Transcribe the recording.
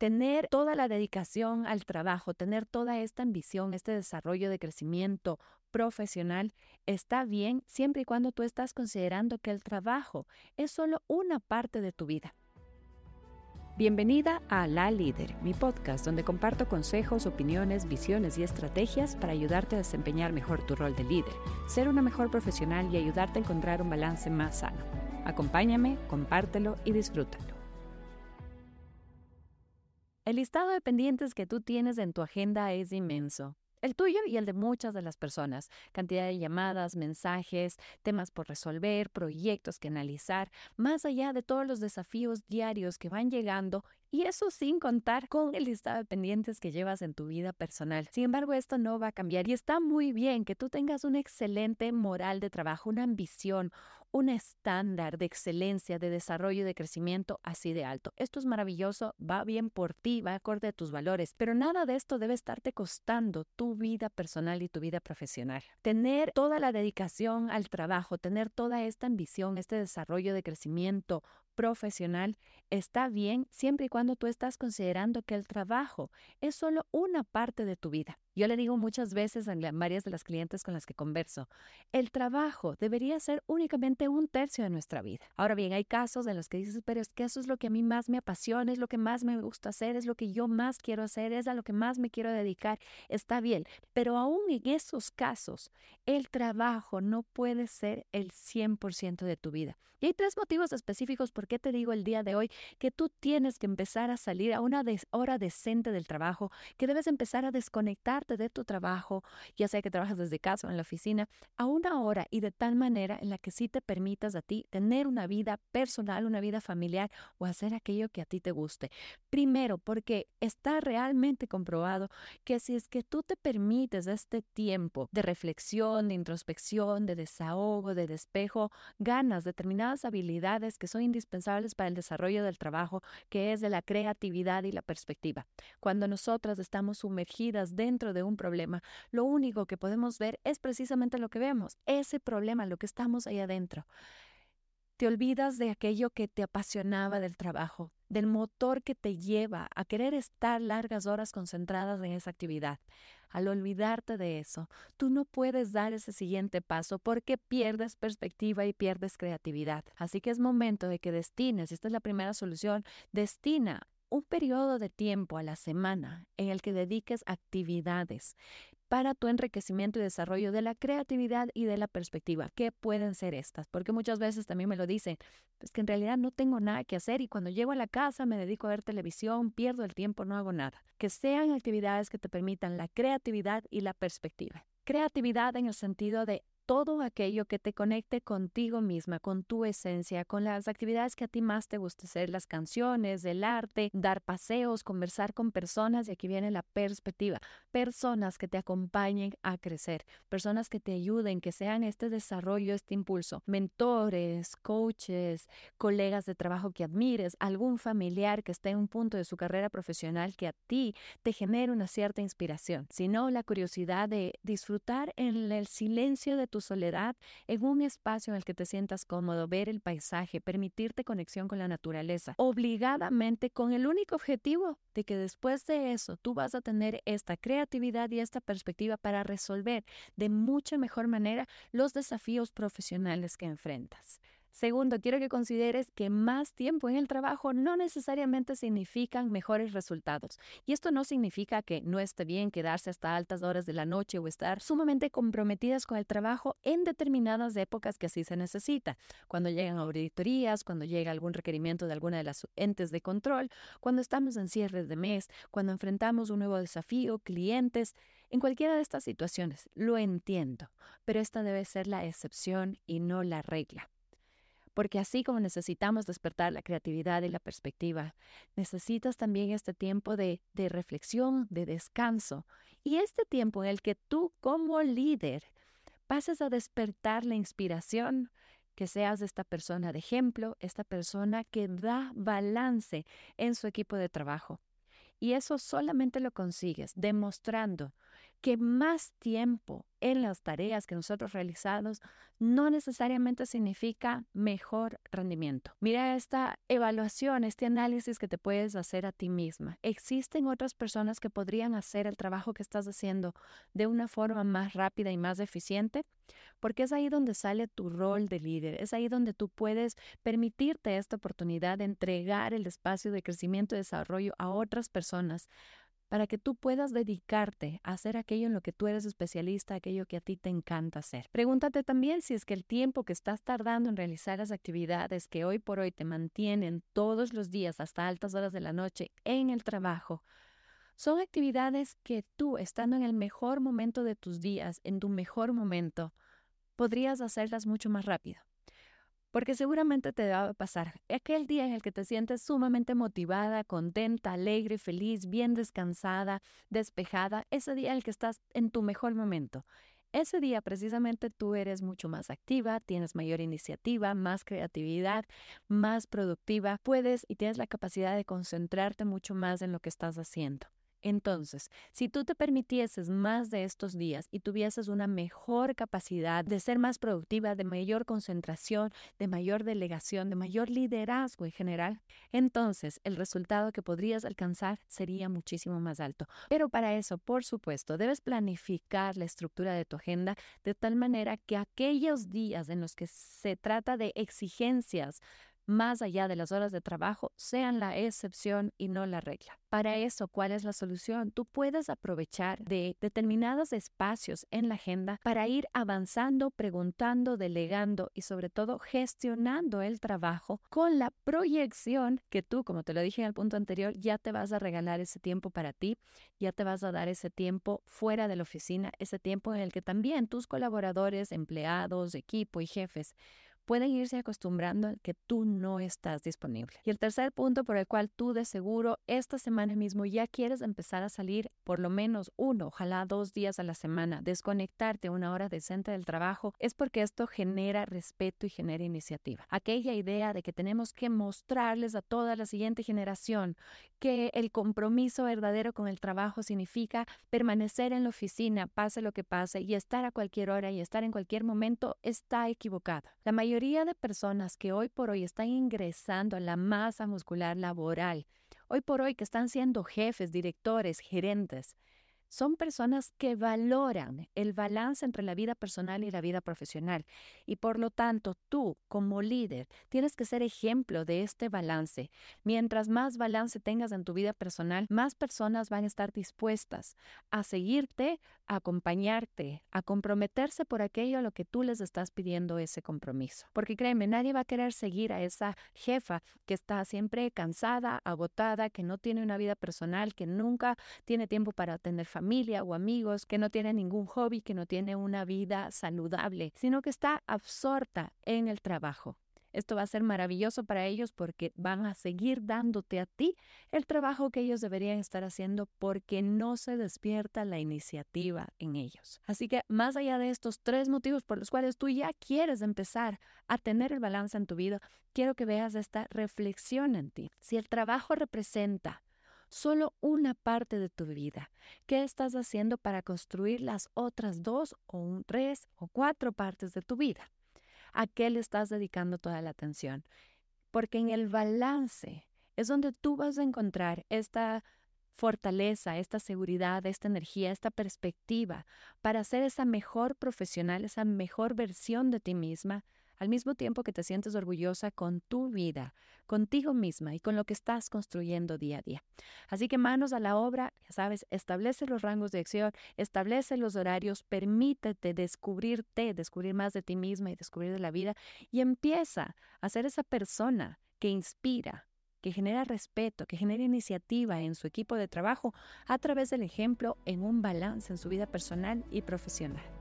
tener toda la dedicación al trabajo, tener toda esta ambición, este desarrollo de crecimiento profesional, está bien siempre y cuando tú estás considerando que el trabajo es solo una parte de tu vida. Bienvenida a La Líder, mi podcast donde comparto consejos, opiniones, visiones y estrategias para ayudarte a desempeñar mejor tu rol de líder, ser una mejor profesional y ayudarte a encontrar un balance más sano. Acompáñame, compártelo y disfrútalo. El listado de pendientes que tú tienes en tu agenda es inmenso. El tuyo y el de muchas de las personas. Cantidad de llamadas, mensajes, temas por resolver, proyectos que analizar, más allá de todos los desafíos diarios que van llegando y eso sin contar con el listado de pendientes que llevas en tu vida personal. Sin embargo, esto no va a cambiar y está muy bien que tú tengas un excelente moral de trabajo, una ambición, un estándar de excelencia, de desarrollo y de crecimiento así de alto. Esto es maravilloso, va bien por ti, va acorde a tus valores, pero nada de esto debe estarte costando tu vida personal y tu vida profesional. Tener toda la dedicación al trabajo, tener toda esta ambición, este desarrollo de crecimiento, profesional está bien siempre y cuando tú estás considerando que el trabajo es solo una parte de tu vida. Yo le digo muchas veces a varias de las clientes con las que converso, el trabajo debería ser únicamente un tercio de nuestra vida. Ahora bien, hay casos en los que dices, pero es que eso es lo que a mí más me apasiona, es lo que más me gusta hacer, es lo que yo más quiero hacer, es a lo que más me quiero dedicar. Está bien, pero aún en esos casos, el trabajo no puede ser el 100% de tu vida. Y hay tres motivos específicos por qué te digo el día de hoy que tú tienes que empezar a salir a una hora decente del trabajo, que debes empezar a desconectar de tu trabajo, ya sea que trabajas desde casa o en la oficina, a una hora y de tal manera en la que sí te permitas a ti tener una vida personal, una vida familiar o hacer aquello que a ti te guste. Primero, porque está realmente comprobado que si es que tú te permites este tiempo de reflexión, de introspección, de desahogo, de despejo, ganas determinadas habilidades que son indispensables para el desarrollo del trabajo, que es de la creatividad y la perspectiva. Cuando nosotras estamos sumergidas dentro de un problema, lo único que podemos ver es precisamente lo que vemos, ese problema, lo que estamos ahí adentro. Te olvidas de aquello que te apasionaba del trabajo, del motor que te lleva a querer estar largas horas concentradas en esa actividad. Al olvidarte de eso, tú no puedes dar ese siguiente paso porque pierdes perspectiva y pierdes creatividad. Así que es momento de que destines, esta es la primera solución, destina un periodo de tiempo a la semana en el que dediques actividades para tu enriquecimiento y desarrollo de la creatividad y de la perspectiva. ¿Qué pueden ser estas? Porque muchas veces también me lo dicen, es que en realidad no tengo nada que hacer y cuando llego a la casa me dedico a ver televisión, pierdo el tiempo, no hago nada. Que sean actividades que te permitan la creatividad y la perspectiva. Creatividad en el sentido de todo aquello que te conecte contigo misma, con tu esencia, con las actividades que a ti más te gusta hacer, las canciones, el arte, dar paseos, conversar con personas, y aquí viene la perspectiva, personas que te acompañen a crecer, personas que te ayuden, que sean este desarrollo, este impulso, mentores, coaches, colegas de trabajo que admires, algún familiar que esté en un punto de su carrera profesional que a ti te genere una cierta inspiración, sino la curiosidad de disfrutar en el silencio de tu soledad en un espacio en el que te sientas cómodo, ver el paisaje, permitirte conexión con la naturaleza, obligadamente con el único objetivo de que después de eso tú vas a tener esta creatividad y esta perspectiva para resolver de mucha mejor manera los desafíos profesionales que enfrentas. Segundo, quiero que consideres que más tiempo en el trabajo no necesariamente significan mejores resultados. Y esto no significa que no esté bien quedarse hasta altas horas de la noche o estar sumamente comprometidas con el trabajo en determinadas épocas que así se necesita. Cuando llegan auditorías, cuando llega algún requerimiento de alguna de las entes de control, cuando estamos en cierres de mes, cuando enfrentamos un nuevo desafío, clientes, en cualquiera de estas situaciones. Lo entiendo, pero esta debe ser la excepción y no la regla. Porque así como necesitamos despertar la creatividad y la perspectiva, necesitas también este tiempo de, reflexión, de descanso y este tiempo en el que tú como líder pases a despertar la inspiración, que seas esta persona de ejemplo, esta persona que da balance en su equipo de trabajo. Y eso solamente lo consigues demostrando que más tiempo en las tareas que nosotros realizamos no necesariamente significa mejor rendimiento. Mira esta evaluación, este análisis que te puedes hacer a ti misma. ¿Existen otras personas que podrían hacer el trabajo que estás haciendo de una forma más rápida y más eficiente? Porque es ahí donde sale tu rol de líder, es ahí donde tú puedes permitirte esta oportunidad de entregar el espacio de crecimiento y desarrollo a otras personas para que tú puedas dedicarte a hacer aquello en lo que tú eres especialista, aquello que a ti te encanta hacer. Pregúntate también si es que el tiempo que estás tardando en realizar las actividades que hoy por hoy te mantienen todos los días hasta altas horas de la noche en el trabajo, son actividades que tú, estando en el mejor momento de tus días, en tu mejor momento, podrías hacerlas mucho más rápido. Porque seguramente te va a pasar aquel día en el que te sientes sumamente motivada, contenta, alegre, feliz, bien descansada, despejada, ese día en el que estás en tu mejor momento. Ese día precisamente tú eres mucho más activa, tienes mayor iniciativa, más creatividad, más productiva, puedes y tienes la capacidad de concentrarte mucho más en lo que estás haciendo. Entonces, si tú te permitieses más de estos días y tuvieses una mejor capacidad de ser más productiva, de mayor concentración, de mayor delegación, de mayor liderazgo en general, entonces el resultado que podrías alcanzar sería muchísimo más alto. Pero para eso, por supuesto, debes planificar la estructura de tu agenda de tal manera que aquellos días en los que se trata de exigencias más allá de las horas de trabajo sean la excepción y no la regla. Para eso, ¿cuál es la solución? Tú puedes aprovechar de determinados espacios en la agenda para ir avanzando, preguntando, delegando y sobre todo gestionando el trabajo con la proyección que tú, como te lo dije en el punto anterior, ya te vas a regalar ese tiempo para ti, ya te vas a dar ese tiempo fuera de la oficina, ese tiempo en el que también tus colaboradores, empleados, equipo y jefes pueden irse acostumbrando a que tú no estás disponible. Y el tercer punto por el cual tú de seguro esta semana mismo ya quieres empezar a salir por lo menos uno, ojalá dos días a la semana, desconectarte una hora decente del trabajo, es porque esto genera respeto y genera iniciativa. Aquella idea de que tenemos que mostrarles a toda la siguiente generación que el compromiso verdadero con el trabajo significa permanecer en la oficina, pase lo que pase, y estar a cualquier hora y estar en cualquier momento, está equivocada. La mayoría de personas que hoy por hoy están ingresando a la masa muscular laboral, hoy por hoy que están siendo jefes, directores, gerentes, son personas que valoran el balance entre la vida personal y la vida profesional. Y por lo tanto, tú como líder tienes que ser ejemplo de este balance. Mientras más balance tengas en tu vida personal, más personas van a estar dispuestas a seguirte, a acompañarte, a comprometerse por aquello a lo que tú les estás pidiendo ese compromiso. Porque créeme, nadie va a querer seguir a esa jefa que está siempre cansada, agotada, que no tiene una vida personal, que nunca tiene tiempo para tener familia familia o amigos, que no tiene ningún hobby, que no tiene una vida saludable, sino que está absorta en el trabajo. Esto va a ser maravilloso para ellos porque van a seguir dándote a ti el trabajo que ellos deberían estar haciendo porque no se despierta la iniciativa en ellos. Así que más allá de estos tres motivos por los cuales tú ya quieres empezar a tener el balance en tu vida, quiero que veas esta reflexión en ti. Si el trabajo representa solo una parte de tu vida. ¿Qué estás haciendo para construir las otras dos o tres o cuatro partes de tu vida? ¿A qué le estás dedicando toda la atención? Porque en el balance es donde tú vas a encontrar esta fortaleza, esta seguridad, esta energía, esta perspectiva para ser esa mejor profesional, esa mejor versión de ti misma al mismo tiempo que te sientes orgullosa con tu vida, contigo misma y con lo que estás construyendo día a día. Así que manos a la obra, ya sabes, establece los rangos de acción, establece los horarios, permítete descubrirte, descubrir más de ti misma y descubrir de la vida y empieza a ser esa persona que inspira, que genera respeto, que genera iniciativa en su equipo de trabajo a través del ejemplo en un balance en su vida personal y profesional.